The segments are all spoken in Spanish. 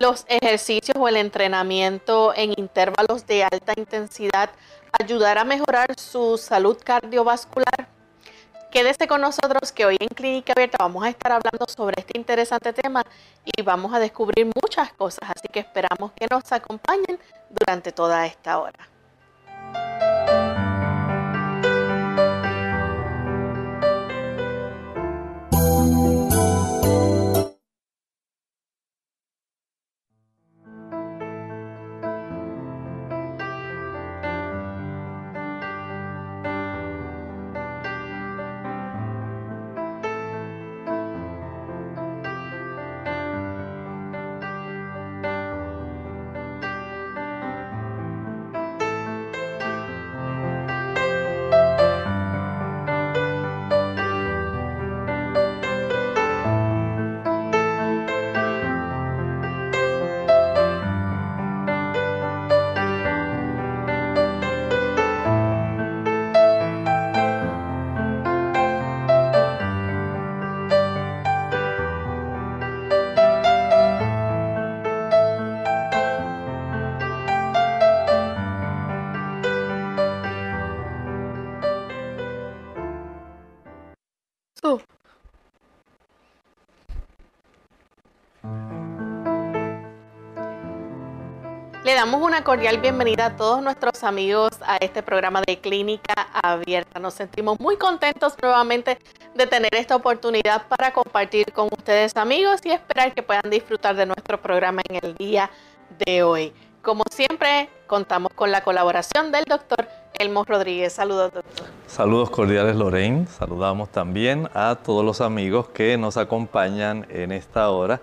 Los ejercicios o el entrenamiento en intervalos de alta intensidad ayudar a mejorar su salud cardiovascular? Quédese con nosotros que hoy en Clínica Abierta vamos a estar hablando sobre este interesante tema y vamos a descubrir muchas cosas, así que esperamos que nos acompañen durante toda esta hora. Una cordial bienvenida a todos nuestros amigos a este programa de Clínica Abierta. Nos sentimos muy contentos nuevamente de tener esta oportunidad para compartir con ustedes amigos y esperar que puedan disfrutar de nuestro programa en el día de hoy. Como siempre, contamos con la colaboración del doctor Elmo Rodríguez. Saludos, doctor. Saludos cordiales, Lorraine. Saludamos también a todos los amigos que nos acompañan en esta hora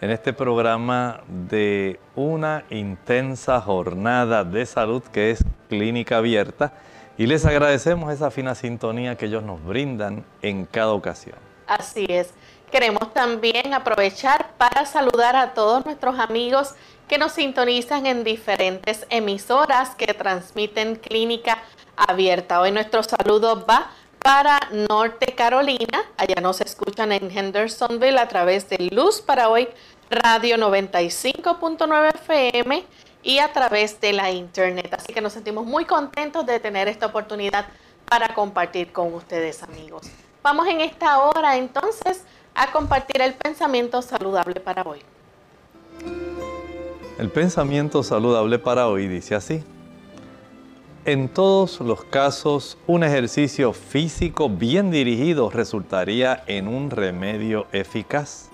en este programa de una intensa jornada de salud que es Clínica Abierta y les agradecemos esa fina sintonía que ellos nos brindan en cada ocasión. Así es. Queremos también aprovechar para saludar a todos nuestros amigos que nos sintonizan en diferentes emisoras que transmiten Clínica Abierta. Hoy nuestro saludo va para Norte Carolina. Allá nos escuchan en Hendersonville a través de Luz para Hoy Radio 95.9 FM y a través de la internet. Así que nos sentimos muy contentos de tener esta oportunidad para compartir con ustedes amigos. Vamos en esta hora entonces a compartir el pensamiento saludable para hoy. El pensamiento saludable para hoy dice así. En todos los casos, un ejercicio físico bien dirigido resultaría en un remedio eficaz.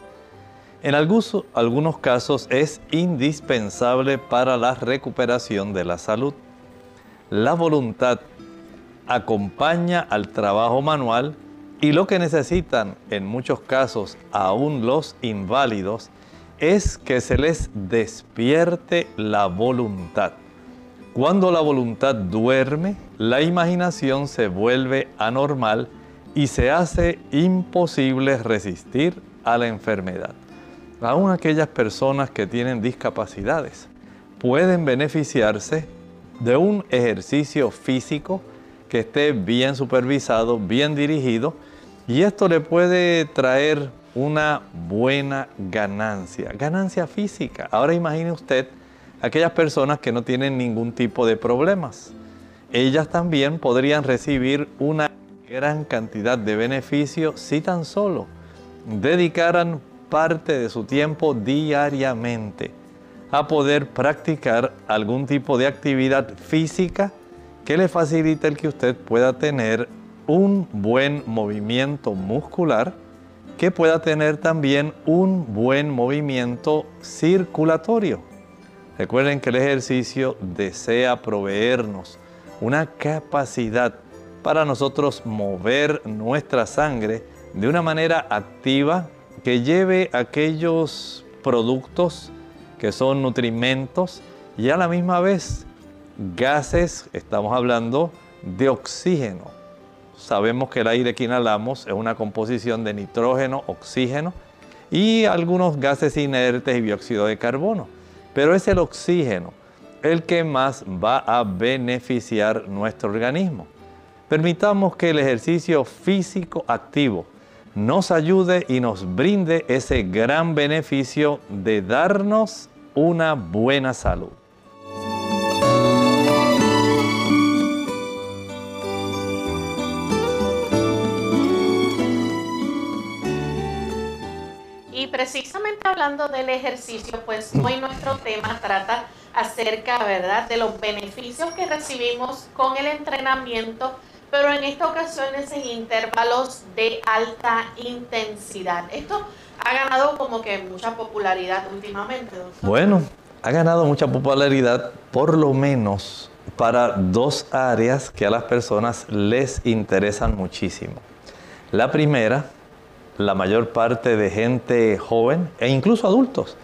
En algunos, casos es indispensable para la recuperación de la salud. La voluntad acompaña al trabajo manual Y lo que necesitan en muchos casos aún los inválidos es que se les despierte la voluntad. Cuando la voluntad duerme, la imaginación se vuelve anormal y se hace imposible resistir a la enfermedad. Aún aquellas personas que tienen discapacidades pueden beneficiarse de un ejercicio físico que esté bien supervisado, bien dirigido, y esto le puede traer una buena ganancia, ganancia física. Ahora imagine usted aquellas personas que no tienen ningún tipo de problemas. Ellas también podrían recibir una gran cantidad de beneficio si tan solo dedicaran parte de su tiempo diariamente a poder practicar algún tipo de actividad física que le facilite el que usted pueda tener un buen movimiento muscular, que pueda tener también un buen movimiento circulatorio. Recuerden que el ejercicio desea proveernos una capacidad para nosotros mover nuestra sangre de una manera activa que lleve aquellos productos que son nutrimentos y a la misma vez gases, estamos hablando de oxígeno. Sabemos que el aire que inhalamos es una composición de nitrógeno, oxígeno y algunos gases inertes y dióxido de carbono. Pero es el oxígeno el que más va a beneficiar nuestro organismo. Permitamos que el ejercicio físico activo nos ayude y nos brinde ese gran beneficio de darnos una buena salud. Y precisamente hablando del ejercicio, pues hoy nuestro tema trata acerca, ¿verdad?, de los beneficios que recibimos con el entrenamiento pero en esta ocasión es en intervalos de alta intensidad. Esto ha ganado como que mucha popularidad últimamente. Bueno, ha ganado mucha popularidad por lo menos para dos áreas que a las personas les interesan muchísimo. La primera, la mayor parte de gente joven e incluso adultos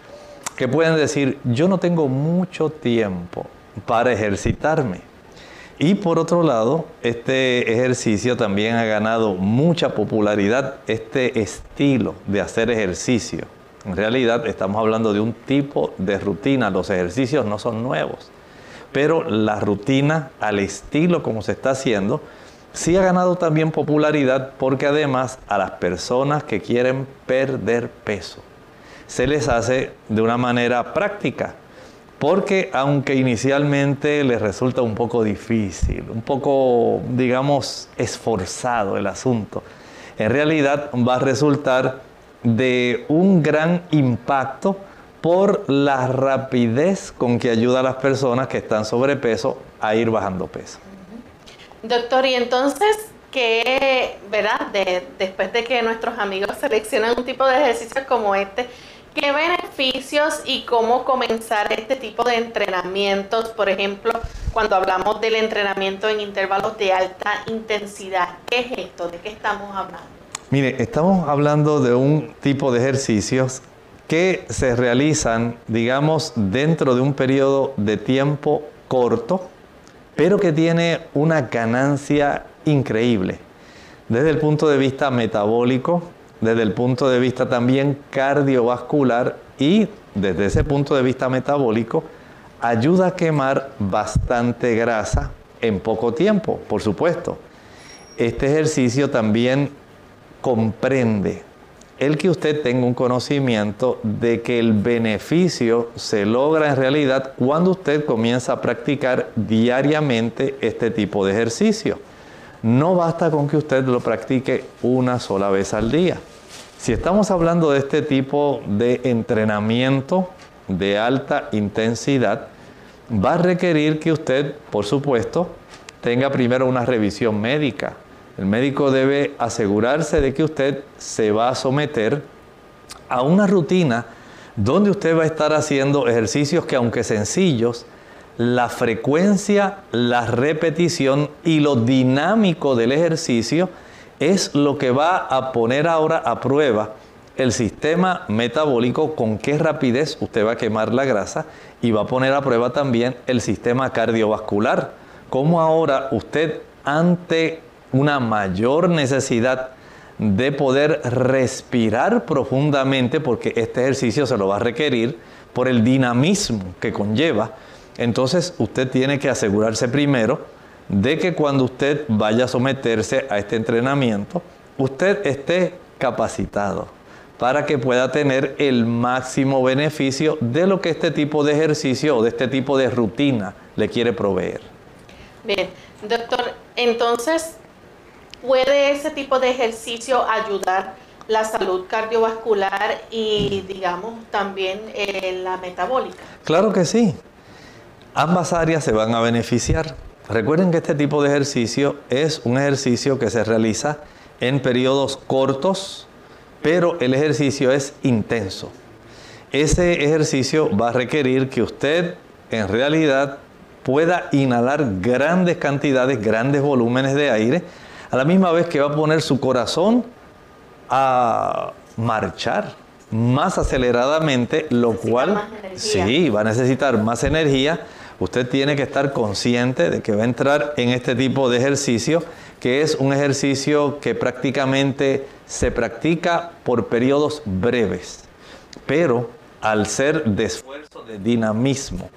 que pueden decir, yo no tengo mucho tiempo para ejercitarme y por otro lado, este ejercicio también ha ganado mucha popularidad, este estilo de hacer ejercicio. En realidad estamos hablando de un tipo de rutina, los ejercicios no son nuevos, pero la rutina al estilo como se está haciendo, sí ha ganado también popularidad porque además a las personas que quieren perder peso, se les hace de una manera práctica porque aunque inicialmente les resulta un poco difícil, un poco, digamos, esforzado el asunto, en realidad va a resultar de un gran impacto por la rapidez con que ayuda a las personas que están sobrepeso a ir bajando peso. Doctor, y entonces, ¿qué, verdad? después de que nuestros amigos seleccionan un tipo de ejercicio como este, ¿Qué beneficios y cómo comenzar este tipo de entrenamientos? Por ejemplo, cuando hablamos del entrenamiento en intervalos de alta intensidad, ¿qué es esto? ¿De qué estamos hablando? Mire, estamos hablando de un tipo de ejercicios que se realizan, digamos, dentro de un periodo de tiempo corto, pero que tiene una ganancia increíble. Desde el punto de vista metabólico, desde el punto de vista también cardiovascular y desde ese punto de vista metabólico, ayuda a quemar bastante grasa en poco tiempo, por supuesto. Este ejercicio también comprende el que usted tenga un conocimiento de que el beneficio se logra en realidad cuando usted comienza a practicar diariamente este tipo de ejercicio. No basta con que usted lo practique una sola vez al día. Si estamos hablando de este tipo de entrenamiento de alta intensidad, va a requerir que usted, por supuesto, tenga primero una revisión médica. El médico debe asegurarse de que usted se va a someter a una rutina donde usted va a estar haciendo ejercicios que aunque sencillos, la frecuencia, la repetición y lo dinámico del ejercicio es lo que va a poner ahora a prueba el sistema metabólico, con qué rapidez usted va a quemar la grasa y va a poner a prueba también el sistema cardiovascular, cómo ahora usted ante una mayor necesidad de poder respirar profundamente, porque este ejercicio se lo va a requerir por el dinamismo que conlleva, entonces usted tiene que asegurarse primero de que cuando usted vaya a someterse a este entrenamiento, usted esté capacitado para que pueda tener el máximo beneficio de lo que este tipo de ejercicio o de este tipo de rutina le quiere proveer. Bien, doctor, entonces, ¿puede ese tipo de ejercicio ayudar la salud cardiovascular y, digamos, también eh, la metabólica? Claro que sí. Ambas áreas se van a beneficiar. Recuerden que este tipo de ejercicio es un ejercicio que se realiza en periodos cortos, pero el ejercicio es intenso. Ese ejercicio va a requerir que usted en realidad pueda inhalar grandes cantidades, grandes volúmenes de aire, a la misma vez que va a poner su corazón a marchar más aceleradamente, lo cual sí, va a necesitar más energía. Usted tiene que estar consciente de que va a entrar en este tipo de ejercicio, que es un ejercicio que prácticamente se practica por periodos breves, pero al ser de esfuerzo de dinamismo,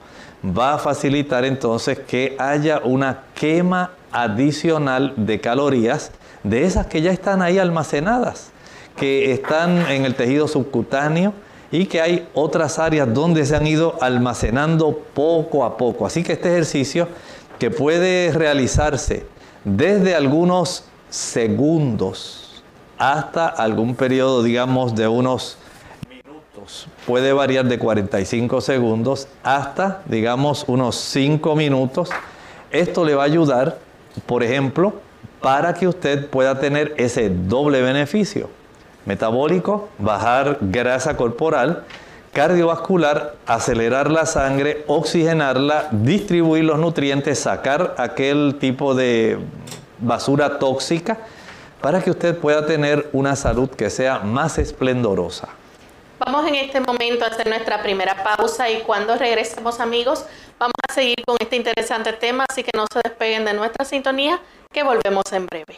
va a facilitar entonces que haya una quema adicional de calorías de esas que ya están ahí almacenadas, que están en el tejido subcutáneo y que hay otras áreas donde se han ido almacenando poco a poco. Así que este ejercicio que puede realizarse desde algunos segundos hasta algún periodo, digamos, de unos minutos. Puede variar de 45 segundos hasta, digamos, unos 5 minutos. Esto le va a ayudar, por ejemplo, para que usted pueda tener ese doble beneficio. Metabólico, bajar grasa corporal, cardiovascular, acelerar la sangre, oxigenarla, distribuir los nutrientes, sacar aquel tipo de basura tóxica para que usted pueda tener una salud que sea más esplendorosa. Vamos en este momento a hacer nuestra primera pausa y cuando regresemos amigos vamos a seguir con este interesante tema, así que no se despeguen de nuestra sintonía que volvemos en breve.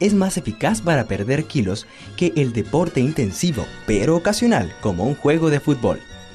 es más eficaz para perder kilos que el deporte intensivo, pero ocasional, como un juego de fútbol.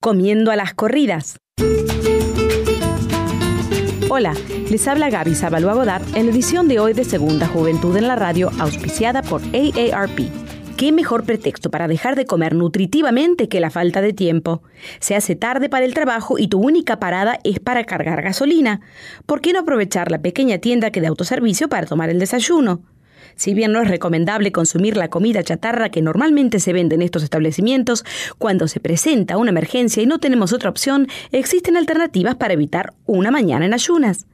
Comiendo a las corridas. Hola, les habla Gaby Zabalúa Godard en la edición de hoy de Segunda Juventud en la Radio, auspiciada por AARP. ¿Qué mejor pretexto para dejar de comer nutritivamente que la falta de tiempo? Se hace tarde para el trabajo y tu única parada es para cargar gasolina. ¿Por qué no aprovechar la pequeña tienda que de autoservicio para tomar el desayuno? Si bien no es recomendable consumir la comida chatarra que normalmente se vende en estos establecimientos, cuando se presenta una emergencia y no tenemos otra opción, existen alternativas para evitar una mañana en ayunas.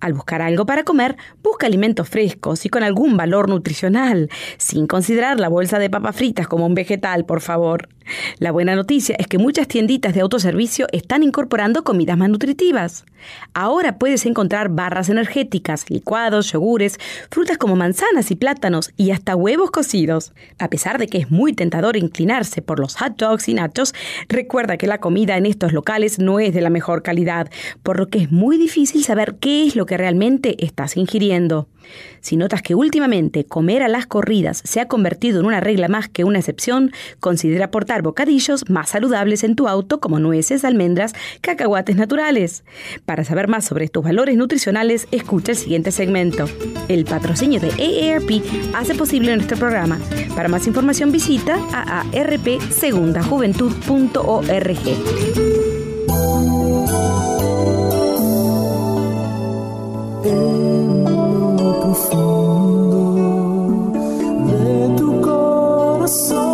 Al buscar algo para comer, busca alimentos frescos y con algún valor nutricional, sin considerar la bolsa de papas fritas como un vegetal, por favor. La buena noticia es que muchas tienditas de autoservicio están incorporando comidas más nutritivas. Ahora puedes encontrar barras energéticas, licuados, yogures, frutas como manzanas y plátanos y hasta huevos cocidos. A pesar de que es muy tentador inclinarse por los hot dogs y nachos, recuerda que la comida en estos locales no es de la mejor calidad, por lo que es muy difícil saber qué es lo que realmente estás ingiriendo. Si notas que últimamente comer a las corridas se ha convertido en una regla más que una excepción, considera aportar bocadillos más saludables en tu auto como nueces, almendras, cacahuates naturales. Para saber más sobre estos valores nutricionales, escucha el siguiente segmento. El patrocinio de AARP hace posible nuestro programa. Para más información visita aarpsegundajuventud.org. tu corazón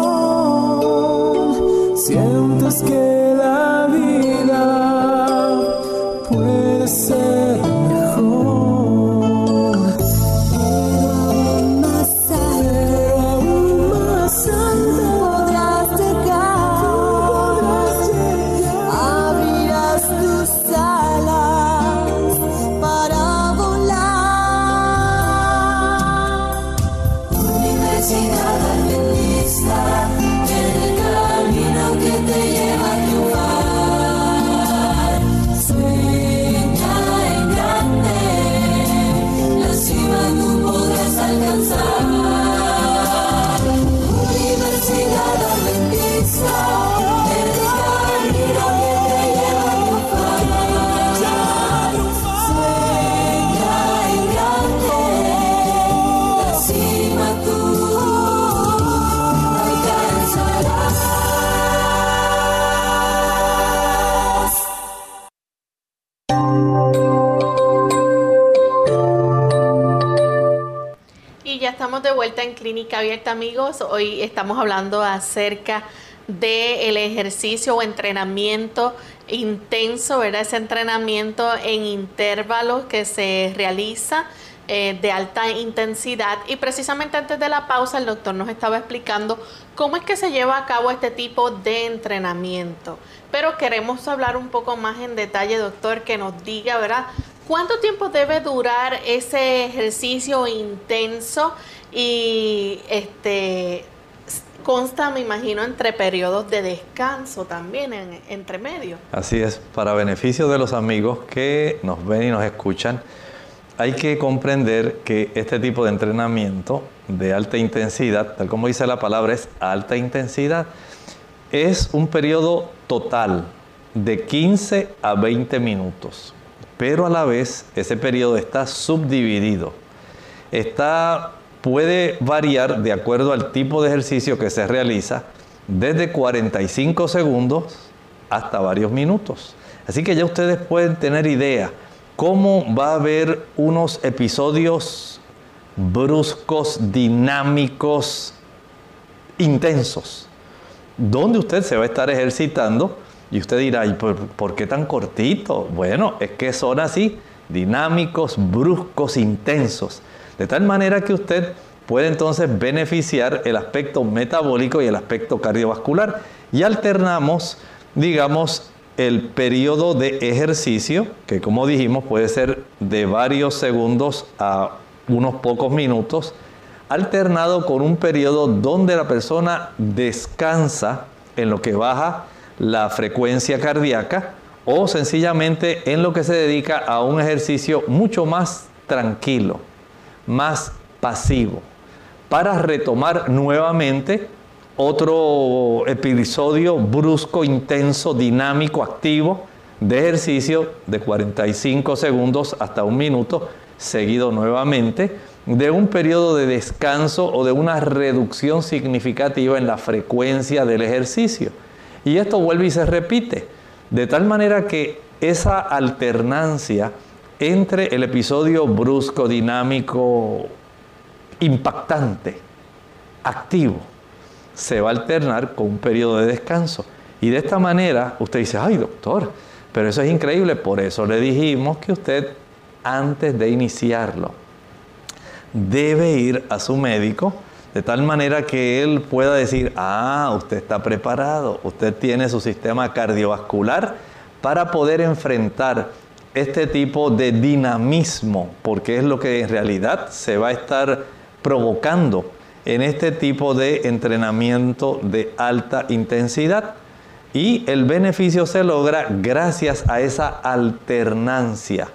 sientes que la vida puede ser Abierta, amigos. Hoy estamos hablando acerca del ejercicio o entrenamiento intenso, ¿verdad? Ese entrenamiento en intervalos que se realiza eh, de alta intensidad. Y precisamente antes de la pausa, el doctor nos estaba explicando cómo es que se lleva a cabo este tipo de entrenamiento. Pero queremos hablar un poco más en detalle, doctor, que nos diga, ¿verdad? ¿Cuánto tiempo debe durar ese ejercicio intenso? Y este consta, me imagino, entre periodos de descanso también, en, entre medio. Así es, para beneficio de los amigos que nos ven y nos escuchan, hay que comprender que este tipo de entrenamiento de alta intensidad, tal como dice la palabra, es alta intensidad, es un periodo total de 15 a 20 minutos, pero a la vez ese periodo está subdividido. Está puede variar de acuerdo al tipo de ejercicio que se realiza, desde 45 segundos hasta varios minutos. Así que ya ustedes pueden tener idea cómo va a haber unos episodios bruscos, dinámicos, intensos, donde usted se va a estar ejercitando y usted dirá, ¿y por, por qué tan cortito? Bueno, es que son así, dinámicos, bruscos, intensos. De tal manera que usted puede entonces beneficiar el aspecto metabólico y el aspecto cardiovascular. Y alternamos, digamos, el periodo de ejercicio, que como dijimos puede ser de varios segundos a unos pocos minutos, alternado con un periodo donde la persona descansa en lo que baja la frecuencia cardíaca o sencillamente en lo que se dedica a un ejercicio mucho más tranquilo más pasivo, para retomar nuevamente otro episodio brusco, intenso, dinámico, activo de ejercicio de 45 segundos hasta un minuto, seguido nuevamente de un periodo de descanso o de una reducción significativa en la frecuencia del ejercicio. Y esto vuelve y se repite, de tal manera que esa alternancia entre el episodio brusco, dinámico, impactante, activo, se va a alternar con un periodo de descanso. Y de esta manera usted dice, ay doctor, pero eso es increíble, por eso le dijimos que usted antes de iniciarlo debe ir a su médico de tal manera que él pueda decir, ah, usted está preparado, usted tiene su sistema cardiovascular para poder enfrentar este tipo de dinamismo, porque es lo que en realidad se va a estar provocando en este tipo de entrenamiento de alta intensidad. Y el beneficio se logra gracias a esa alternancia.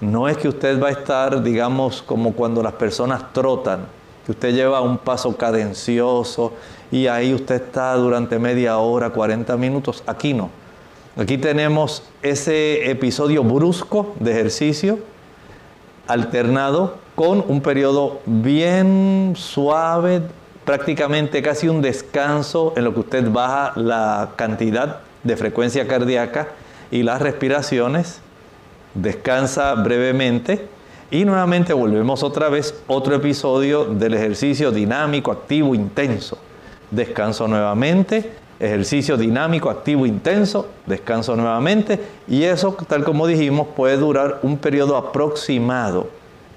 No es que usted va a estar, digamos, como cuando las personas trotan, que usted lleva un paso cadencioso y ahí usted está durante media hora, 40 minutos. Aquí no. Aquí tenemos ese episodio brusco de ejercicio alternado con un periodo bien suave, prácticamente casi un descanso en lo que usted baja la cantidad de frecuencia cardíaca y las respiraciones, descansa brevemente. Y nuevamente volvemos otra vez otro episodio del ejercicio dinámico, activo, intenso. Descanso nuevamente, ejercicio dinámico, activo, intenso, descanso nuevamente y eso, tal como dijimos, puede durar un periodo aproximado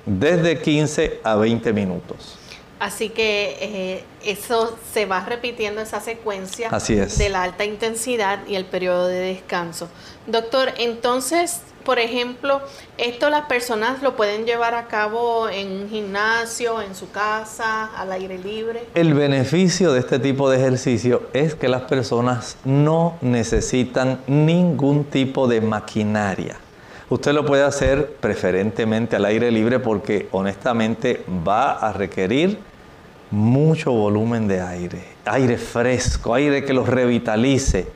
desde 15 a 20 minutos. Así que eh, eso se va repitiendo esa secuencia Así es. de la alta intensidad y el periodo de descanso. Doctor, entonces, por ejemplo, esto las personas lo pueden llevar a cabo en un gimnasio, en su casa, al aire libre. El beneficio de este tipo de ejercicio es que las personas no necesitan ningún tipo de maquinaria. Usted lo puede hacer preferentemente al aire libre porque honestamente va a requerir mucho volumen de aire, aire fresco, aire que los revitalice.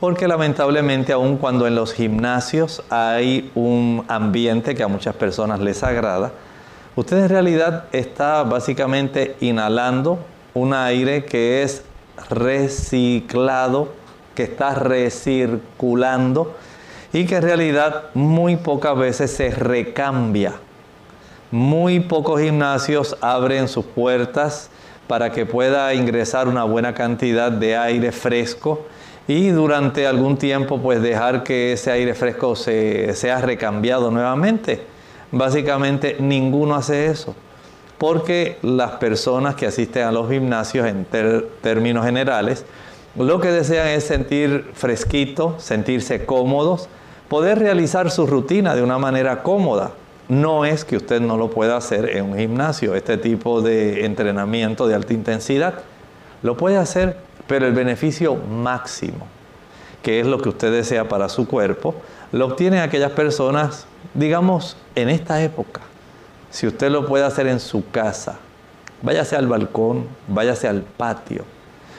Porque lamentablemente aun cuando en los gimnasios hay un ambiente que a muchas personas les agrada, usted en realidad está básicamente inhalando un aire que es reciclado, que está recirculando y que en realidad muy pocas veces se recambia. Muy pocos gimnasios abren sus puertas para que pueda ingresar una buena cantidad de aire fresco y durante algún tiempo pues dejar que ese aire fresco se, sea recambiado nuevamente. Básicamente ninguno hace eso, porque las personas que asisten a los gimnasios en términos generales, lo que desean es sentir fresquito, sentirse cómodos, poder realizar su rutina de una manera cómoda. No es que usted no lo pueda hacer en un gimnasio, este tipo de entrenamiento de alta intensidad. Lo puede hacer, pero el beneficio máximo, que es lo que usted desea para su cuerpo, lo obtienen aquellas personas, digamos, en esta época. Si usted lo puede hacer en su casa, váyase al balcón, váyase al patio,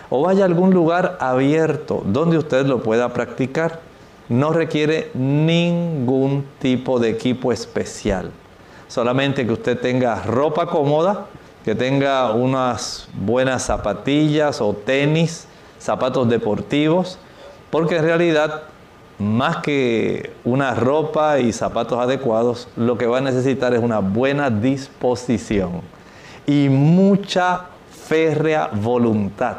o vaya a algún lugar abierto donde usted lo pueda practicar no requiere ningún tipo de equipo especial. Solamente que usted tenga ropa cómoda, que tenga unas buenas zapatillas o tenis, zapatos deportivos, porque en realidad más que una ropa y zapatos adecuados, lo que va a necesitar es una buena disposición y mucha férrea voluntad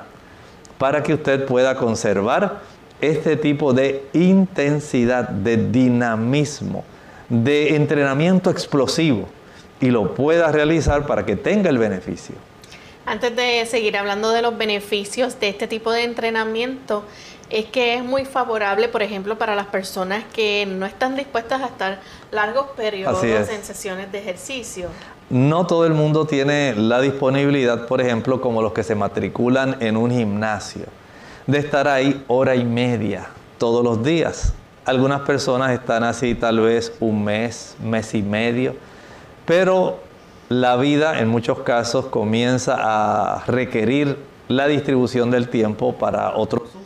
para que usted pueda conservar este tipo de intensidad, de dinamismo, de entrenamiento explosivo y lo pueda realizar para que tenga el beneficio. Antes de seguir hablando de los beneficios de este tipo de entrenamiento, es que es muy favorable, por ejemplo, para las personas que no están dispuestas a estar largos periodos en sesiones de ejercicio. No todo el mundo tiene la disponibilidad, por ejemplo, como los que se matriculan en un gimnasio de estar ahí hora y media todos los días. Algunas personas están así tal vez un mes, mes y medio, pero la vida en muchos casos comienza a requerir la distribución del tiempo para otros usos.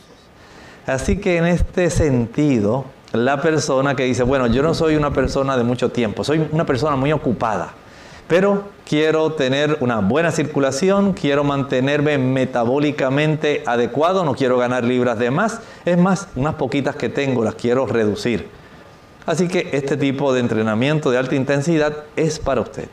Así que en este sentido, la persona que dice, bueno, yo no soy una persona de mucho tiempo, soy una persona muy ocupada, pero quiero tener una buena circulación, quiero mantenerme metabólicamente adecuado, no quiero ganar libras de más, es más, unas poquitas que tengo las quiero reducir. Así que este tipo de entrenamiento de alta intensidad es para usted.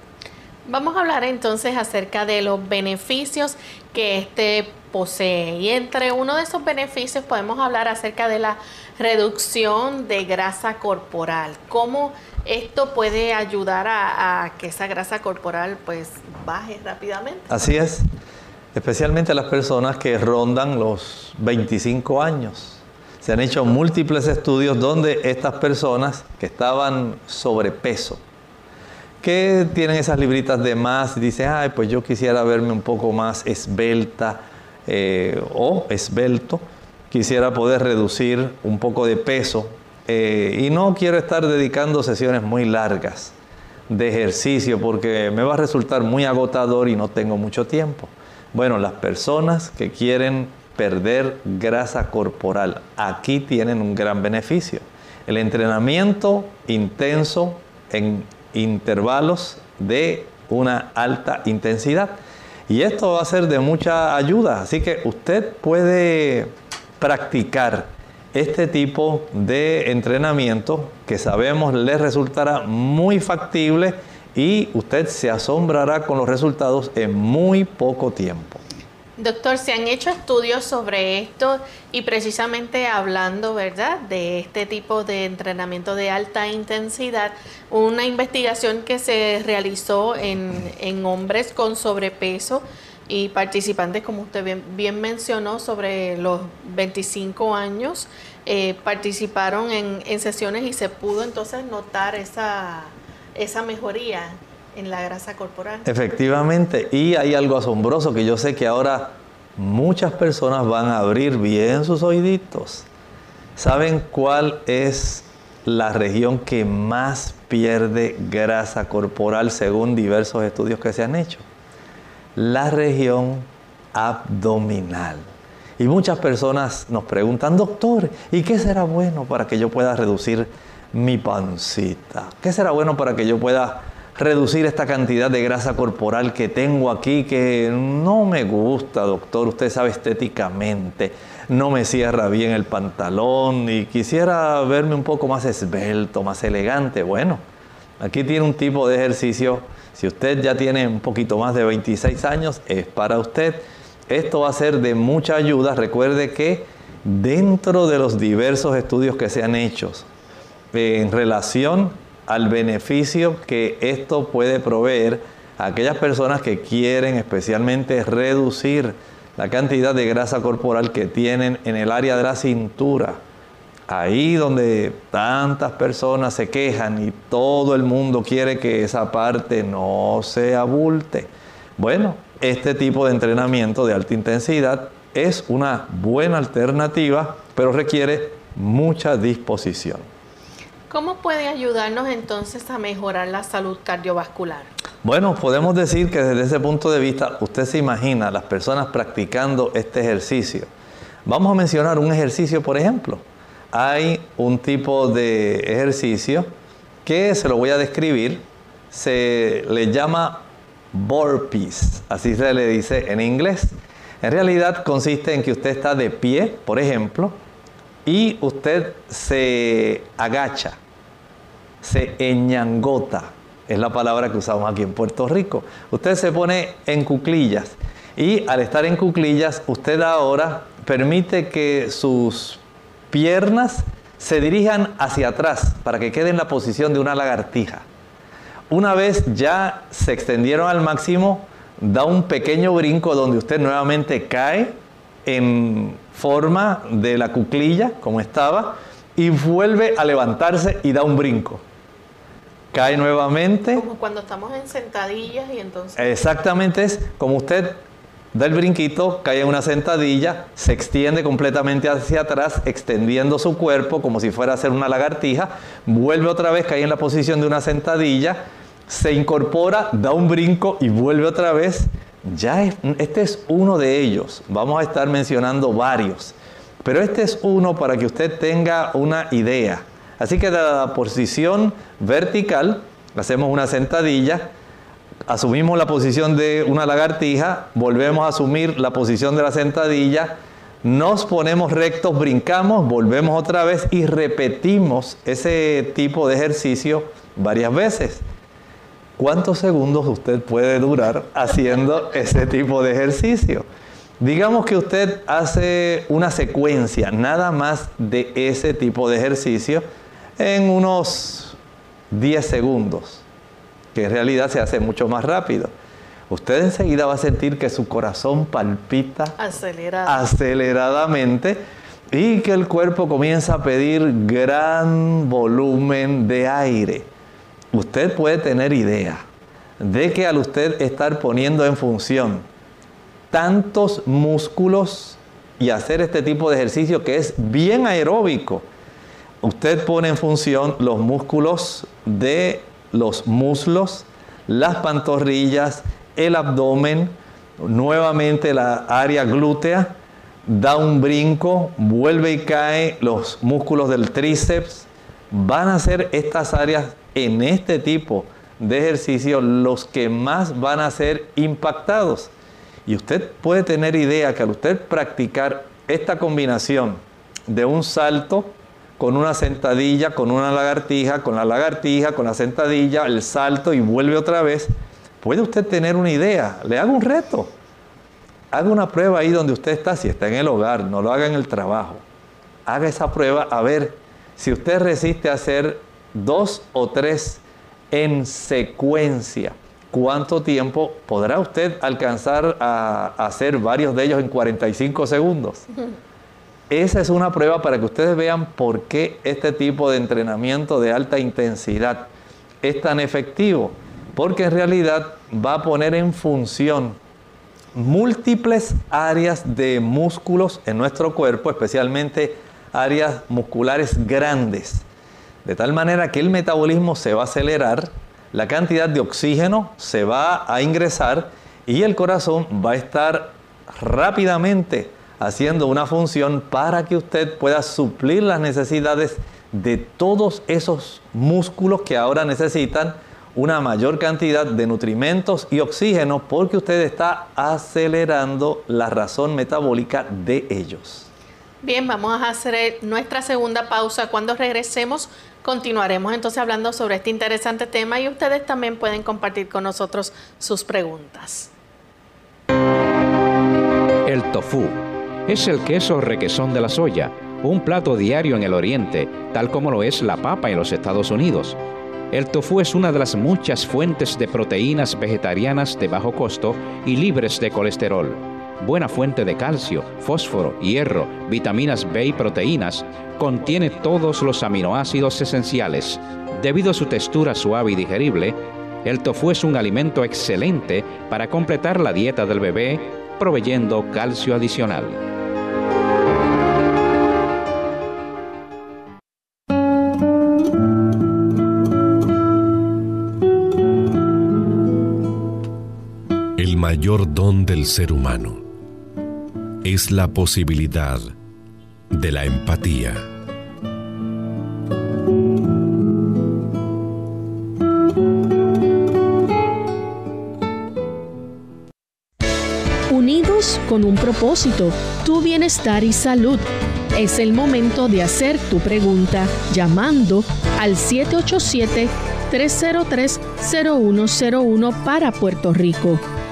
Vamos a hablar entonces acerca de los beneficios que este posee. Y entre uno de esos beneficios podemos hablar acerca de la reducción de grasa corporal. ¿Cómo esto puede ayudar a, que esa grasa corporal pues baje rápidamente? Así es, especialmente las personas que rondan los 25 años. Se han hecho múltiples estudios donde estas personas que estaban sobrepeso, que tienen esas libritas de más, dicen, ay, pues yo quisiera verme un poco más esbelta eh, o esbelto, quisiera poder reducir un poco de peso eh, y no quiero estar dedicando sesiones muy largas de ejercicio porque me va a resultar muy agotador y no tengo mucho tiempo. Bueno, las personas que quieren perder grasa corporal, aquí tienen un gran beneficio. El entrenamiento intenso en intervalos de una alta intensidad. Y esto va a ser de mucha ayuda. Así que usted puede practicar este tipo de entrenamiento que sabemos le resultará muy factible y usted se asombrará con los resultados en muy poco tiempo. Doctor, se han hecho estudios sobre esto y precisamente hablando, ¿verdad?, de este tipo de entrenamiento de alta intensidad, una investigación que se realizó en, en hombres con sobrepeso y participantes, como usted bien, mencionó, sobre los 25 años, eh, participaron en, en, sesiones y se pudo entonces notar esa, esa mejoría en la grasa corporal. Efectivamente, y hay algo asombroso que yo sé que ahora muchas personas van a abrir bien sus oíditos. ¿Saben cuál es la región que más pierde grasa corporal según diversos estudios que se han hecho? La región abdominal. Y muchas personas nos preguntan, doctor, ¿y qué será bueno para que yo pueda reducir mi pancita? ¿Qué será bueno para que yo pueda reducir esta cantidad de grasa corporal que tengo aquí que no me gusta, doctor, usted sabe estéticamente, no me cierra bien el pantalón y quisiera verme un poco más esbelto, más elegante. Bueno, aquí tiene un tipo de ejercicio, si usted ya tiene un poquito más de 26 años, es para usted. Esto va a ser de mucha ayuda. Recuerde que dentro de los diversos estudios que se han hecho en relación al beneficio que esto puede proveer a aquellas personas que quieren especialmente reducir la cantidad de grasa corporal que tienen en el área de la cintura. Ahí donde tantas personas se quejan y todo el mundo quiere que esa parte no se abulte. Bueno, este tipo de entrenamiento de alta intensidad es una buena alternativa, pero requiere mucha disposición. ¿Cómo puede ayudarnos entonces a mejorar la salud cardiovascular? Bueno, podemos decir que desde ese punto de vista, usted se imagina las personas practicando este ejercicio. Vamos a mencionar un ejercicio, por ejemplo. Hay un tipo de ejercicio que se lo voy a describir, se le llama burpees, así se le dice en inglés. En realidad consiste en que usted está de pie, por ejemplo, y usted se agacha, se eñangota, es la palabra que usamos aquí en Puerto Rico. Usted se pone en cuclillas y al estar en cuclillas, usted ahora permite que sus piernas se dirijan hacia atrás para que quede en la posición de una lagartija. Una vez ya se extendieron al máximo, da un pequeño brinco donde usted nuevamente cae en forma de la cuclilla, como estaba, y vuelve a levantarse y da un brinco. Cae nuevamente. Como cuando estamos en sentadillas y entonces... Exactamente es como usted da el brinquito, cae en una sentadilla, se extiende completamente hacia atrás, extendiendo su cuerpo como si fuera a ser una lagartija, vuelve otra vez, cae en la posición de una sentadilla, se incorpora, da un brinco y vuelve otra vez ya este es uno de ellos. Vamos a estar mencionando varios. Pero este es uno para que usted tenga una idea. Así que de la posición vertical, hacemos una sentadilla, asumimos la posición de una lagartija, volvemos a asumir la posición de la sentadilla, nos ponemos rectos, brincamos, volvemos otra vez y repetimos ese tipo de ejercicio varias veces. ¿Cuántos segundos usted puede durar haciendo ese tipo de ejercicio? Digamos que usted hace una secuencia nada más de ese tipo de ejercicio en unos 10 segundos, que en realidad se hace mucho más rápido. Usted enseguida va a sentir que su corazón palpita aceleradamente y que el cuerpo comienza a pedir gran volumen de aire. Usted puede tener idea de que al usted estar poniendo en función tantos músculos y hacer este tipo de ejercicio que es bien aeróbico, usted pone en función los músculos de los muslos, las pantorrillas, el abdomen, nuevamente la área glútea, da un brinco, vuelve y cae los músculos del tríceps. Van a ser estas áreas en este tipo de ejercicio los que más van a ser impactados. Y usted puede tener idea que al usted practicar esta combinación de un salto con una sentadilla, con una lagartija, con la lagartija, con la sentadilla, el salto y vuelve otra vez, puede usted tener una idea. Le hago un reto. Haga una prueba ahí donde usted está, si está en el hogar, no lo haga en el trabajo. Haga esa prueba a ver si usted resiste a hacer dos o tres en secuencia. ¿Cuánto tiempo podrá usted alcanzar a hacer varios de ellos en 45 segundos? Esa es una prueba para que ustedes vean por qué este tipo de entrenamiento de alta intensidad es tan efectivo. Porque en realidad va a poner en función múltiples áreas de músculos en nuestro cuerpo, especialmente áreas musculares grandes. De tal manera que el metabolismo se va a acelerar, la cantidad de oxígeno se va a ingresar y el corazón va a estar rápidamente haciendo una función para que usted pueda suplir las necesidades de todos esos músculos que ahora necesitan una mayor cantidad de nutrimentos y oxígeno porque usted está acelerando la razón metabólica de ellos. Bien, vamos a hacer nuestra segunda pausa. Cuando regresemos, continuaremos entonces hablando sobre este interesante tema y ustedes también pueden compartir con nosotros sus preguntas. El tofu es el queso requesón de la soya, un plato diario en el Oriente, tal como lo es la papa en los Estados Unidos. El tofu es una de las muchas fuentes de proteínas vegetarianas de bajo costo y libres de colesterol. Buena fuente de calcio, fósforo, hierro, vitaminas B y proteínas, contiene todos los aminoácidos esenciales. Debido a su textura suave y digerible, el tofu es un alimento excelente para completar la dieta del bebé, proveyendo calcio adicional. Mayor don del ser humano es la posibilidad de la empatía. Unidos con un propósito, tu bienestar y salud. Es el momento de hacer tu pregunta llamando al 787-303-0101 para Puerto Rico,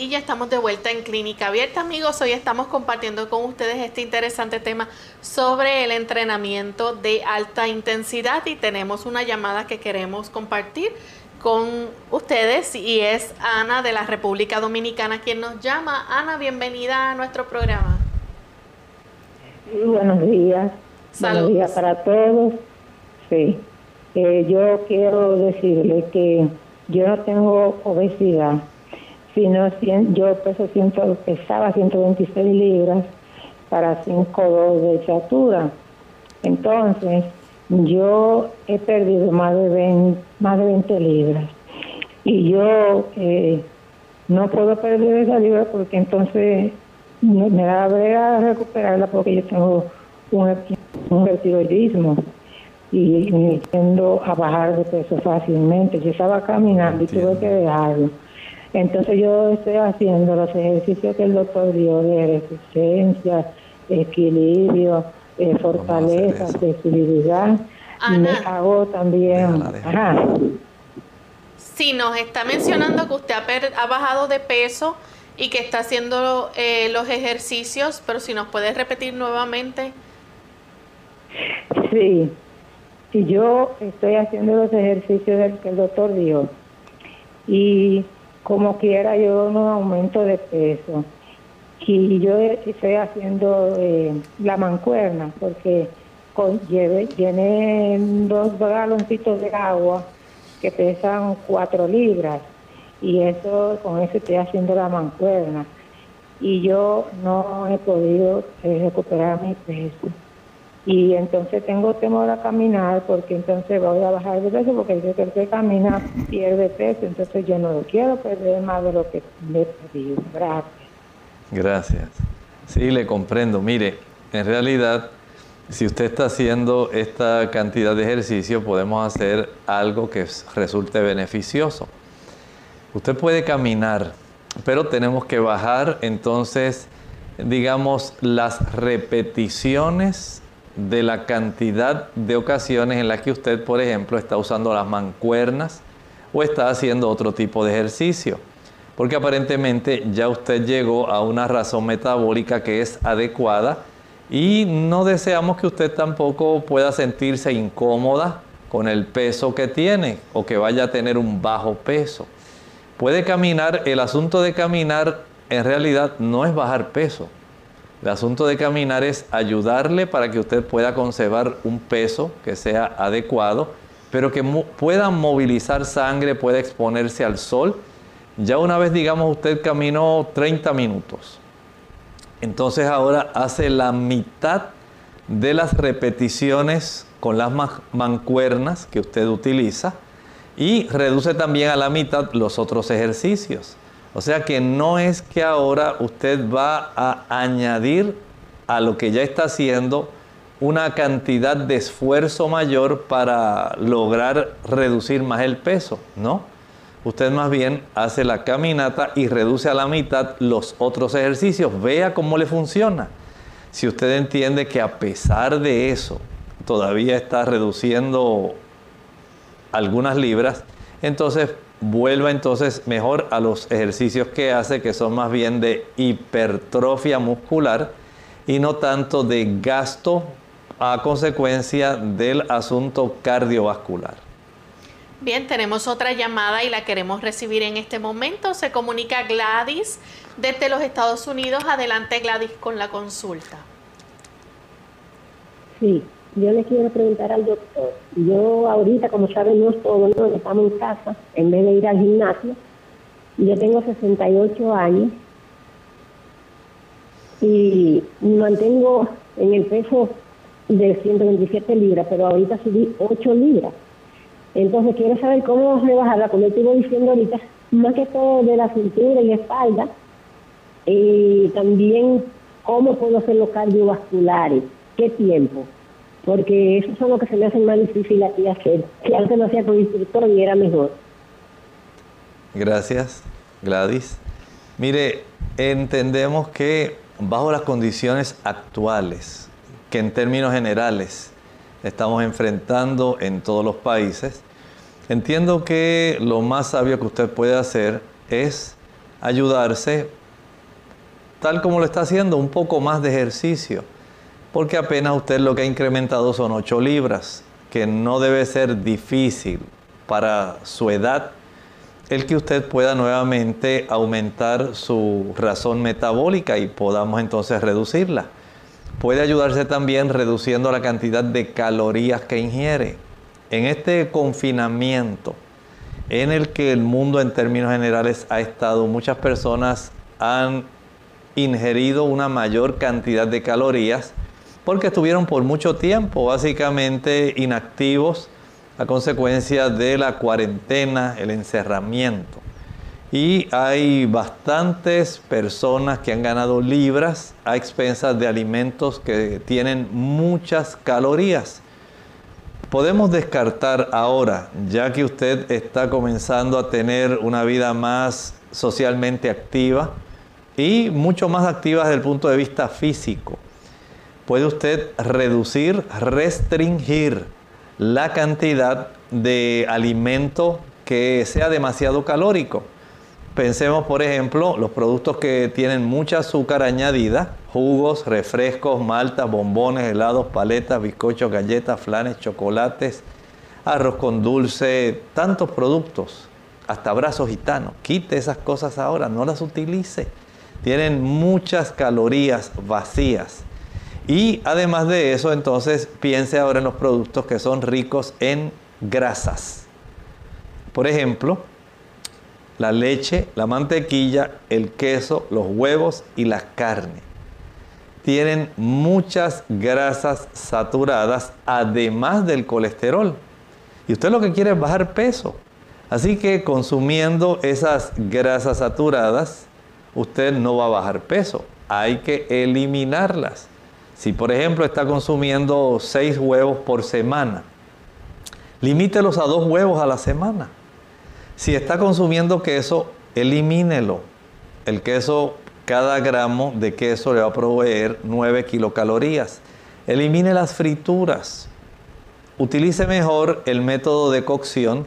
Y ya estamos de vuelta en Clínica Abierta, amigos. Hoy estamos compartiendo con ustedes este interesante tema sobre el entrenamiento de alta intensidad y tenemos una llamada que queremos compartir con ustedes y es Ana de la República Dominicana quien nos llama. Ana, bienvenida a nuestro programa. buenos días. Buenos días para todos. Sí. Eh, yo quiero decirle que yo no tengo obesidad, sino yo peso ciento, pesaba 126 libras para 5,2 de estatura. Entonces, yo he perdido más de 20, más de 20 libras. Y yo eh, no puedo perder esa libra porque entonces me da brega recuperarla porque yo tengo un, un y me tiendo a bajar de peso fácilmente. Yo estaba caminando y tuve que dejarlo. Entonces yo estoy haciendo los ejercicios que el doctor dio de resistencia, equilibrio, eh, fortaleza, flexibilidad. Me hago también... Ajá. Sí, nos está mencionando que usted ha, bajado de peso y que está haciendo eh, los ejercicios, pero si nos puede repetir nuevamente. Sí, si yo estoy haciendo los ejercicios del que el doctor dijo y como quiera yo no aumento de peso. Y yo estoy haciendo eh, la mancuerna porque con, lleve, tiene dos galoncitos de agua que pesan cuatro libras y eso con eso estoy haciendo la mancuerna. Y yo no he podido eh, recuperar mi peso y entonces tengo temor a caminar porque entonces voy a bajar de peso porque dice que el que camina pierde peso, entonces yo no lo quiero perder más de lo que me perdido. Gracias. Gracias. Sí, le comprendo. Mire, en realidad, si usted está haciendo esta cantidad de ejercicio, podemos hacer algo que resulte beneficioso. Usted puede caminar, pero tenemos que bajar entonces, digamos, las repeticiones de la cantidad de ocasiones en las que usted, por ejemplo, está usando las mancuernas o está haciendo otro tipo de ejercicio. Porque aparentemente ya usted llegó a una razón metabólica que es adecuada y no deseamos que usted tampoco pueda sentirse incómoda con el peso que tiene o que vaya a tener un bajo peso. Puede caminar, el asunto de caminar en realidad no es bajar peso, el asunto de caminar es ayudarle para que usted pueda conservar un peso que sea adecuado, pero que pueda movilizar sangre, pueda exponerse al sol. Ya una vez, digamos, usted caminó 30 minutos. Entonces ahora hace la mitad de las repeticiones con las mancuernas que usted utiliza y reduce también a la mitad los otros ejercicios. O sea que no es que ahora usted va a añadir a lo que ya está haciendo una cantidad de esfuerzo mayor para lograr reducir más el peso, ¿no? Usted más bien hace la caminata y reduce a la mitad los otros ejercicios. Vea cómo le funciona. Si usted entiende que a pesar de eso todavía está reduciendo algunas libras, entonces vuelva entonces mejor a los ejercicios que hace, que son más bien de hipertrofia muscular y no tanto de gasto a consecuencia del asunto cardiovascular. Bien, tenemos otra llamada y la queremos recibir en este momento. Se comunica Gladys desde los Estados Unidos. Adelante Gladys con la consulta. Sí, yo le quiero preguntar al doctor, yo ahorita, como saben, no todos ¿no? estamos en casa, en vez de ir al gimnasio, yo tengo 68 años y me mantengo en el peso de 127 libras, pero ahorita subí 8 libras. Entonces quiero saber cómo rebajarla, como estuve diciendo ahorita, más que todo de la cintura y la espalda, y también cómo puedo hacer los cardiovasculares, qué tiempo porque eso son lo que se me hace más difícil aquí hacer. Si antes lo hacía con instructor y era mejor. Gracias, Gladys. Mire, entendemos que bajo las condiciones actuales, que en términos generales estamos enfrentando en todos los países, entiendo que lo más sabio que usted puede hacer es ayudarse, tal como lo está haciendo, un poco más de ejercicio, porque apenas usted lo que ha incrementado son 8 libras, que no debe ser difícil para su edad el que usted pueda nuevamente aumentar su razón metabólica y podamos entonces reducirla. Puede ayudarse también reduciendo la cantidad de calorías que ingiere. En este confinamiento en el que el mundo en términos generales ha estado, muchas personas han ingerido una mayor cantidad de calorías porque estuvieron por mucho tiempo básicamente inactivos a consecuencia de la cuarentena, el encerramiento. Y hay bastantes personas que han ganado libras a expensas de alimentos que tienen muchas calorías. Podemos descartar ahora, ya que usted está comenzando a tener una vida más socialmente activa y mucho más activa desde el punto de vista físico, puede usted reducir, restringir la cantidad de alimento que sea demasiado calórico. Pensemos, por ejemplo, los productos que tienen mucha azúcar añadida, jugos, refrescos, maltas, bombones, helados, paletas, bizcochos, galletas, flanes, chocolates, arroz con dulce, tantos productos, hasta brazos gitanos. Quite esas cosas ahora, no las utilice. Tienen muchas calorías vacías. Y además de eso, entonces piense ahora en los productos que son ricos en grasas. Por ejemplo, la leche, la mantequilla, el queso, los huevos y la carne. Tienen muchas grasas saturadas, además del colesterol. Y usted lo que quiere es bajar peso. Así que consumiendo esas grasas saturadas, usted no va a bajar peso. Hay que eliminarlas. Si por ejemplo está consumiendo seis huevos por semana, limítelos a dos huevos a la semana. Si está consumiendo queso, elimínelo. El queso, cada gramo de queso le va a proveer 9 kilocalorías. Elimine las frituras. Utilice mejor el método de cocción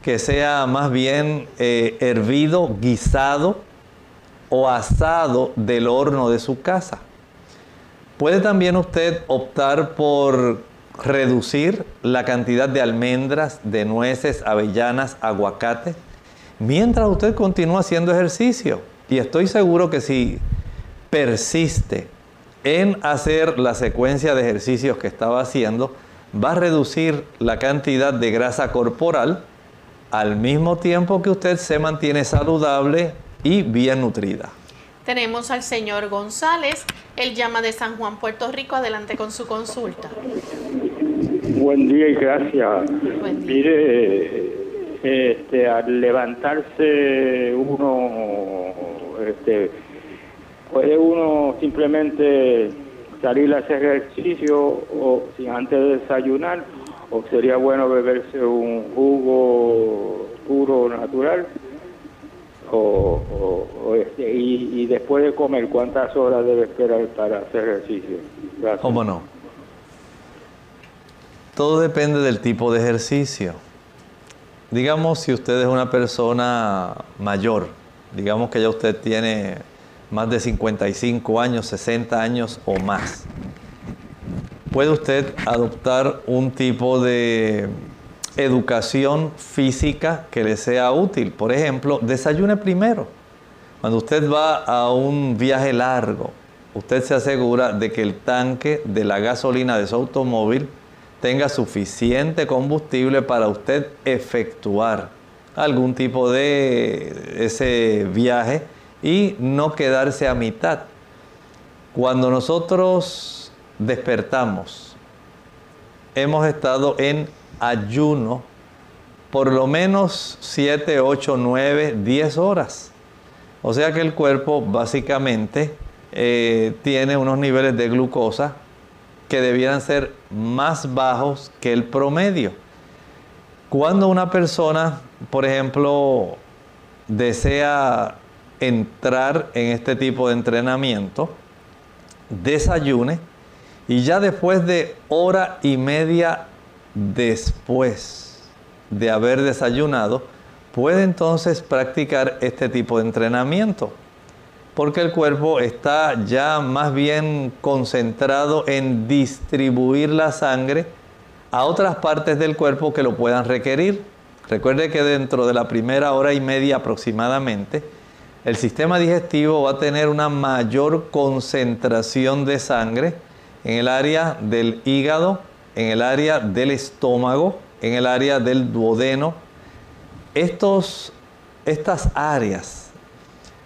que sea más bien eh, hervido, guisado o asado del horno de su casa. Puede también usted optar por reducir la cantidad de almendras, de nueces, avellanas, aguacate, mientras usted continúa haciendo ejercicio. Y estoy seguro que si persiste en hacer la secuencia de ejercicios que estaba haciendo, va a reducir la cantidad de grasa corporal al mismo tiempo que usted se mantiene saludable y bien nutrida. Tenemos al señor González. Él llama de San Juan, Puerto Rico. Adelante con su consulta. Buen día y gracias. Mire, este, al levantarse uno, este, puede uno simplemente salir a hacer ejercicio o sin antes de desayunar, o sería bueno beberse un jugo puro natural o, este, y, después de comer, ¿cuántas horas debe esperar para hacer ejercicio? ¿Cómo no? Todo depende del tipo de ejercicio. Digamos, si usted es una persona mayor, digamos que ya usted tiene más de 55 años, 60 años o más, puede usted adoptar un tipo de educación física que le sea útil. Por ejemplo, desayune primero. Cuando usted va a un viaje largo, usted se asegura de que el tanque de la gasolina de su automóvil tenga suficiente combustible para usted efectuar algún tipo de ese viaje y no quedarse a mitad. Cuando nosotros despertamos, hemos estado en ayuno por lo menos 7, 8, 9, 10 horas. O sea que el cuerpo básicamente eh, tiene unos niveles de glucosa que debieran ser más bajos que el promedio. Cuando una persona, por ejemplo, desea entrar en este tipo de entrenamiento, desayune y ya después de hora y media después de haber desayunado, puede entonces practicar este tipo de entrenamiento, porque el cuerpo está ya más bien concentrado en distribuir la sangre a otras partes del cuerpo que lo puedan requerir. Recuerde que dentro de la primera hora y media aproximadamente, el sistema digestivo va a tener una mayor concentración de sangre en el área del hígado, en el área del estómago, en el área del duodeno. Estos, estas áreas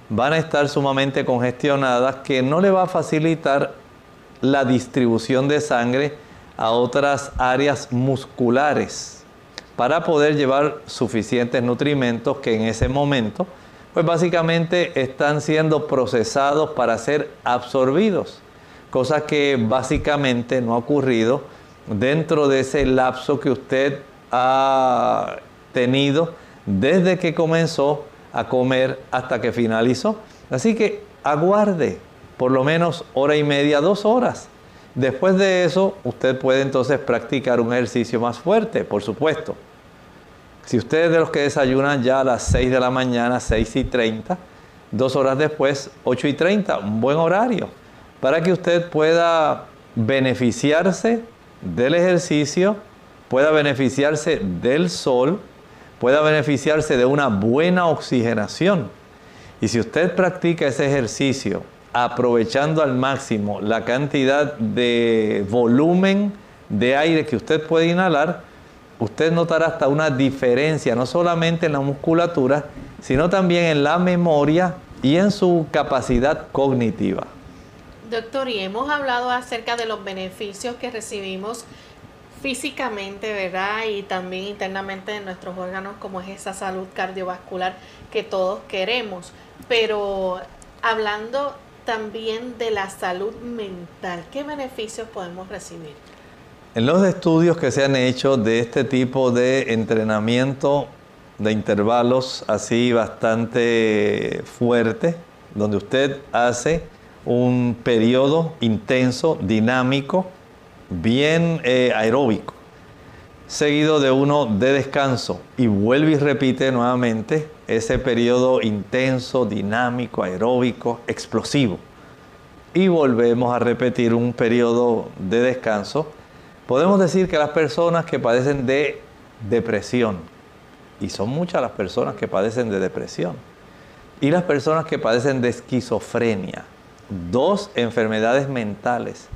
van a estar sumamente congestionadas que no le va a facilitar la distribución de sangre a otras áreas musculares para poder llevar suficientes nutrimentos que en ese momento pues básicamente están siendo procesados para ser absorbidos, cosa que básicamente no ha ocurrido dentro de ese lapso que usted ha tenido desde que comenzó a comer hasta que finalizó. Así que aguarde por lo menos hora y media, dos horas. Después de eso, usted puede entonces practicar un ejercicio más fuerte, por supuesto. Si usted es de los que desayunan ya a las 6 de la mañana, 6 y 30, dos horas después, 8 y 30, un buen horario, para que usted pueda beneficiarse del ejercicio, pueda beneficiarse del sol, pueda beneficiarse de una buena oxigenación. Y si usted practica ese ejercicio aprovechando al máximo la cantidad de volumen de aire que usted puede inhalar, usted notará hasta una diferencia, no solamente en la musculatura, sino también en la memoria y en su capacidad cognitiva. Doctor, y hemos hablado acerca de los beneficios que recibimos físicamente, ¿verdad? Y también internamente en nuestros órganos, como es esa salud cardiovascular que todos queremos. Pero hablando también de la salud mental, ¿qué beneficios podemos recibir? En los estudios que se han hecho de este tipo de entrenamiento de intervalos así bastante fuerte, donde usted hace un periodo intenso, dinámico, bien eh, aeróbico, seguido de uno de descanso y vuelve y repite nuevamente ese periodo intenso, dinámico, aeróbico, explosivo. Y volvemos a repetir un periodo de descanso. Podemos decir que las personas que padecen de depresión, y son muchas las personas que padecen de depresión, y las personas que padecen de esquizofrenia, dos enfermedades mentales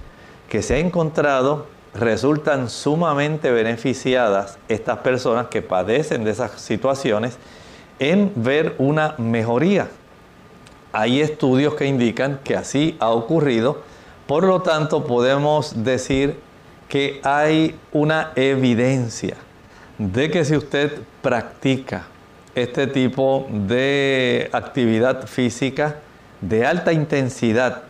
que se ha encontrado resultan sumamente beneficiadas estas personas que padecen de esas situaciones en ver una mejoría. Hay estudios que indican que así ha ocurrido, por lo tanto podemos decir que hay una evidencia de que si usted practica este tipo de actividad física de alta intensidad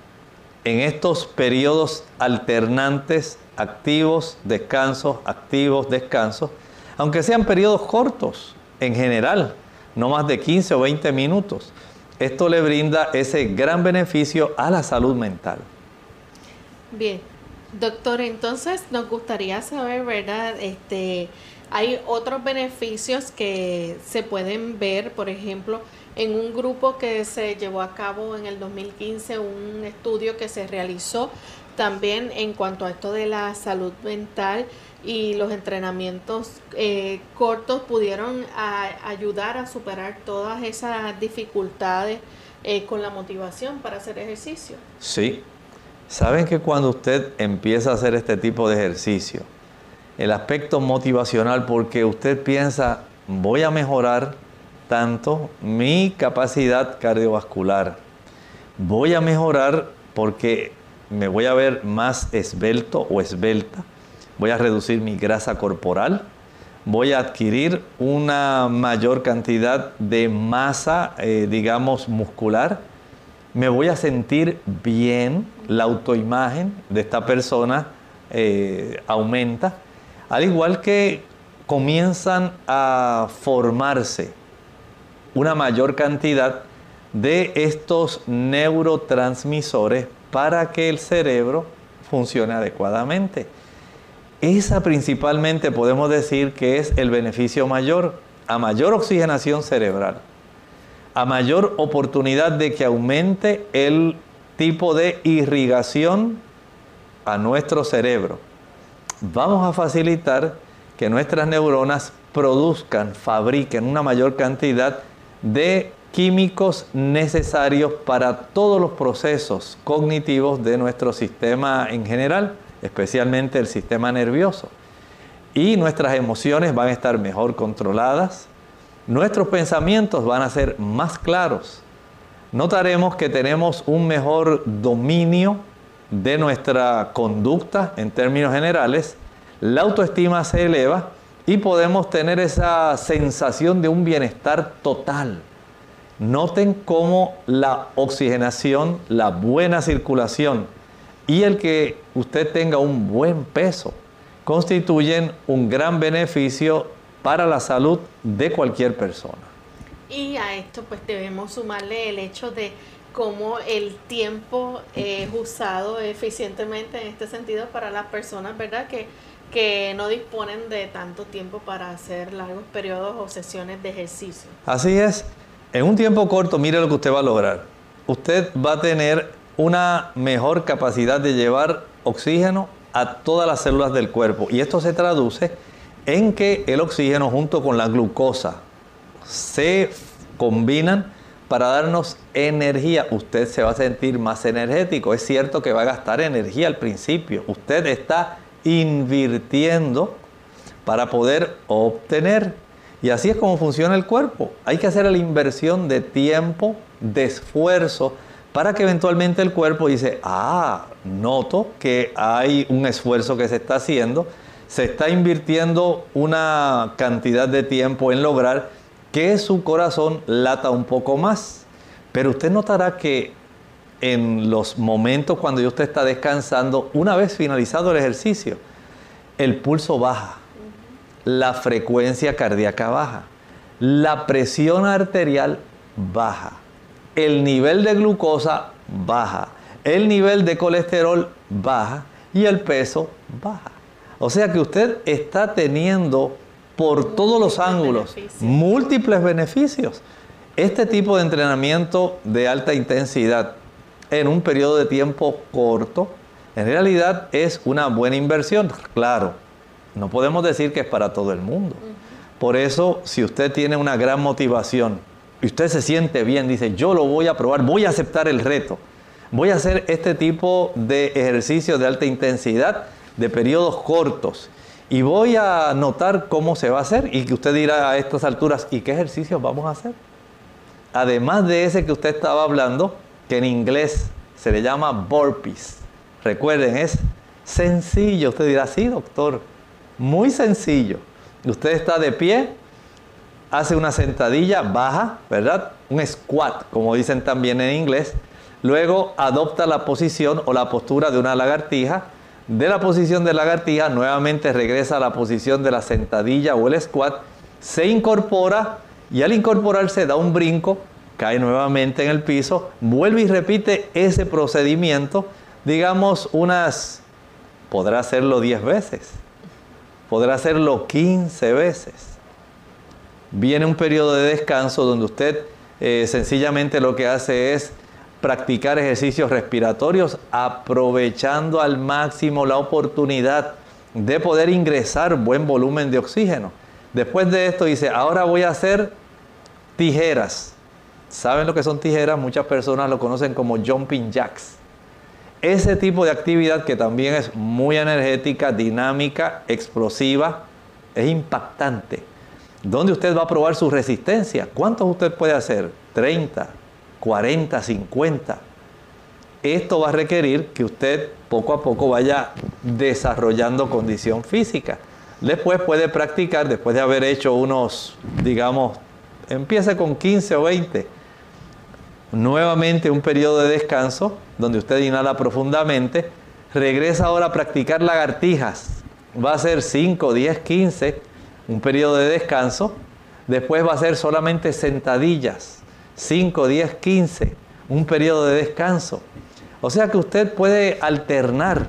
en estos periodos alternantes, activos, descansos, activos, descansos, aunque sean periodos cortos en general, no más de 15 o 20 minutos. Esto le brinda ese gran beneficio a la salud mental. Bien, doctor, entonces nos gustaría saber, ¿verdad? Este, hay otros beneficios que se pueden ver, por ejemplo, en un grupo que se llevó a cabo en el 2015, un estudio que se realizó también en cuanto a esto de la salud mental y los entrenamientos eh, cortos pudieron ayudar a superar todas esas dificultades eh, con la motivación para hacer ejercicio. Sí, saben que cuando usted empieza a hacer este tipo de ejercicio, el aspecto motivacional, porque usted piensa, voy a mejorar tanto mi capacidad cardiovascular. Voy a mejorar porque me voy a ver más esbelto o esbelta. Voy a reducir mi grasa corporal. Voy a adquirir una mayor cantidad de masa, eh, digamos, muscular. Me voy a sentir bien. La autoimagen de esta persona eh, aumenta. Al igual que comienzan a formarse una mayor cantidad de estos neurotransmisores para que el cerebro funcione adecuadamente. Esa principalmente podemos decir que es el beneficio mayor, a mayor oxigenación cerebral, a mayor oportunidad de que aumente el tipo de irrigación a nuestro cerebro, vamos a facilitar que nuestras neuronas produzcan, fabriquen una mayor cantidad de químicos necesarios para todos los procesos cognitivos de nuestro sistema en general, especialmente el sistema nervioso. Y nuestras emociones van a estar mejor controladas, nuestros pensamientos van a ser más claros. Notaremos que tenemos un mejor dominio de nuestra conducta en términos generales, la autoestima se eleva y podemos tener esa sensación de un bienestar total. Noten cómo la oxigenación, la buena circulación y el que usted tenga un buen peso constituyen un gran beneficio para la salud de cualquier persona. Y a esto pues debemos sumarle el hecho de cómo el tiempo es usado eficientemente en este sentido para las personas, ¿verdad? Que, que no disponen de tanto tiempo para hacer largos periodos o sesiones de ejercicio. Así es. En un tiempo corto, mire lo que usted va a lograr. Usted va a tener una mejor capacidad de llevar oxígeno a todas las células del cuerpo. Y esto se traduce en que el oxígeno junto con la glucosa se combinan para darnos energía. Usted se va a sentir más energético. Es cierto que va a gastar energía al principio. Usted está invirtiendo para poder obtener. Y así es como funciona el cuerpo. Hay que hacer la inversión de tiempo, de esfuerzo, para que eventualmente el cuerpo dice, ah, noto que hay un esfuerzo que se está haciendo, se está invirtiendo una cantidad de tiempo en lograr que su corazón lata un poco más. Pero usted notará que en los momentos cuando usted está descansando, una vez finalizado el ejercicio, el pulso baja, la frecuencia cardíaca baja, la presión arterial baja, el nivel de glucosa baja, el nivel de colesterol baja y el peso baja. O sea que usted está teniendo por todos los ángulos múltiples beneficios. Este tipo de entrenamiento de alta intensidad en un periodo de tiempo corto, en realidad es una buena inversión. Claro, no podemos decir que es para todo el mundo. Por eso, si usted tiene una gran motivación y usted se siente bien, dice, yo lo voy a probar, voy a aceptar el reto, voy a hacer este tipo de ejercicio de alta intensidad, de periodos cortos, y voy a notar cómo se va a hacer y que usted dirá a estas alturas, ¿y qué ejercicios vamos a hacer? Además de ese que usted estaba hablando, que en inglés se le llama burpees. Recuerden, es sencillo. Usted dirá, sí, doctor, muy sencillo. Usted está de pie, hace una sentadilla baja, ¿verdad? Un squat, como dicen también en inglés. Luego adopta la posición o la postura de una lagartija de la posición de lagartija, nuevamente regresa a la posición de la sentadilla o el squat, se incorpora y al incorporarse da un brinco, cae nuevamente en el piso, vuelve y repite ese procedimiento, digamos unas, podrá hacerlo 10 veces, podrá hacerlo 15 veces. Viene un periodo de descanso donde usted eh, sencillamente lo que hace es practicar ejercicios respiratorios aprovechando al máximo la oportunidad de poder ingresar buen volumen de oxígeno. Después de esto dice, ahora voy a hacer tijeras. ¿Saben lo que son tijeras? Muchas personas lo conocen como jumping jacks. Ese tipo de actividad que también es muy energética, dinámica, explosiva, es impactante. ¿Dónde usted va a probar su resistencia? ¿Cuántos usted puede hacer? 30, 40, 50. Esto va a requerir que usted poco a poco vaya desarrollando condición física. Después puede practicar, después de haber hecho unos, digamos, empiece con 15 o 20. Nuevamente un periodo de descanso donde usted inhala profundamente. Regresa ahora a practicar lagartijas. Va a ser 5, 10, 15, un periodo de descanso. Después va a ser solamente sentadillas 5, 10, 15, un periodo de descanso. O sea que usted puede alternar,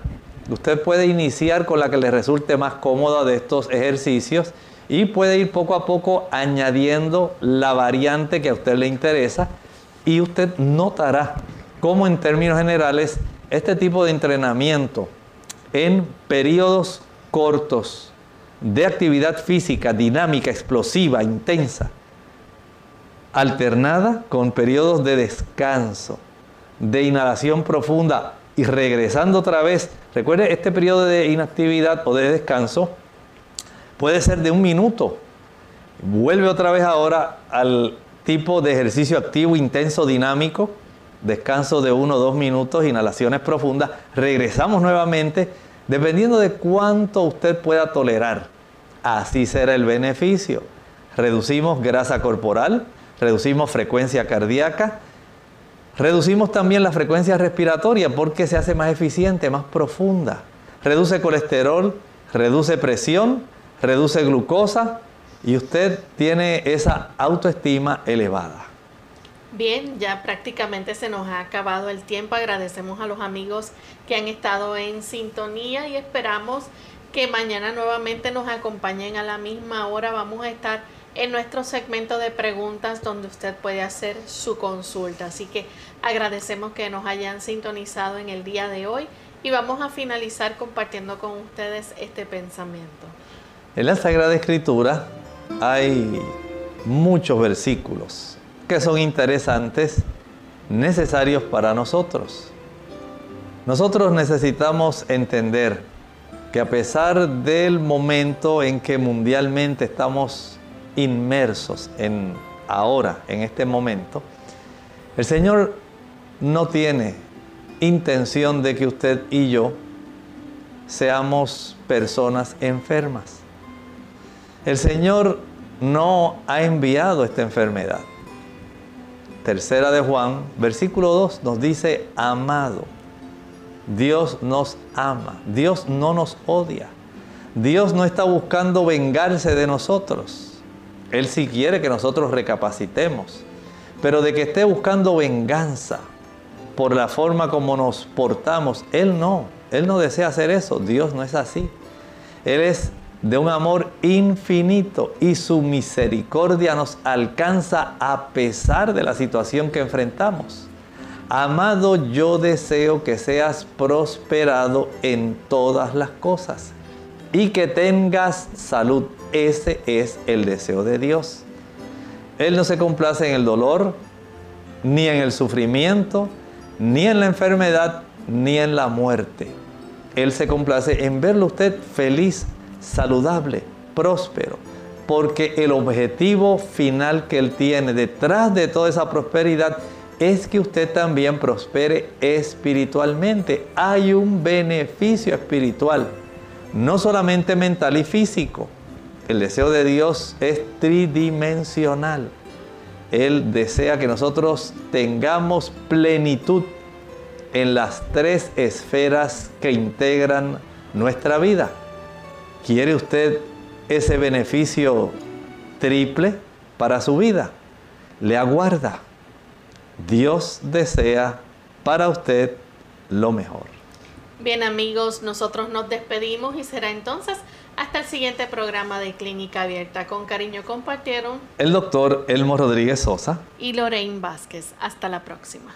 usted puede iniciar con la que le resulte más cómoda de estos ejercicios y puede ir poco a poco añadiendo la variante que a usted le interesa y usted notará cómo en términos generales este tipo de entrenamiento en periodos cortos de actividad física dinámica, explosiva, intensa, alternada con periodos de descanso, de inhalación profunda y regresando otra vez. Recuerde, este periodo de inactividad o de descanso puede ser de un minuto. Vuelve otra vez ahora al tipo de ejercicio activo, intenso, dinámico. Descanso de uno o dos minutos, inhalaciones profundas. Regresamos nuevamente, dependiendo de cuánto usted pueda tolerar. Así será el beneficio. Reducimos grasa corporal, reducimos frecuencia cardíaca, reducimos también la frecuencia respiratoria porque se hace más eficiente, más profunda. Reduce colesterol, reduce presión, reduce glucosa y usted tiene esa autoestima elevada. Bien, ya prácticamente se nos ha acabado el tiempo. Agradecemos a los amigos que han estado en sintonía y esperamos que mañana nuevamente nos acompañen a la misma hora. Vamos a estar en nuestro segmento de preguntas donde usted puede hacer su consulta. Así que agradecemos que nos hayan sintonizado en el día de hoy y vamos a finalizar compartiendo con ustedes este pensamiento. En la Sagrada Escritura hay muchos versículos que son interesantes, necesarios para nosotros. Nosotros necesitamos entender que a pesar del momento en que mundialmente estamos inmersos en ahora, en este momento, el Señor no tiene intención de que usted y yo seamos personas enfermas. El Señor no ha enviado esta enfermedad. Tercera de Juan, versículo 2 nos dice, amado. Dios nos ama, Dios no nos odia. Dios no está buscando vengarse de nosotros. Él sí quiere que nosotros recapacitemos. Pero de que esté buscando venganza por la forma como nos portamos, Él no. Él no desea hacer eso. Dios no es así. Él es de un amor infinito y su misericordia nos alcanza a pesar de la situación que enfrentamos. Amado, yo deseo que seas prosperado en todas las cosas y que tengas salud. Ese es el deseo de Dios. Él no se complace en el dolor, ni en el sufrimiento, ni en la enfermedad, ni en la muerte. Él se complace en verlo usted feliz, saludable, próspero, porque el objetivo final que Él tiene detrás de toda esa prosperidad es que usted también prospere espiritualmente. Hay un beneficio espiritual, no solamente mental y físico. El deseo de Dios es tridimensional. Él desea que nosotros tengamos plenitud en las tres esferas que integran nuestra vida. ¿Quiere usted ese beneficio triple para su vida? Le aguarda. Dios desea para usted lo mejor. Bien amigos, nosotros nos despedimos y será entonces hasta el siguiente programa de Clínica Abierta. Con cariño compartieron el doctor Elmo Rodríguez Sosa y Lorraine Vázquez. Hasta la próxima.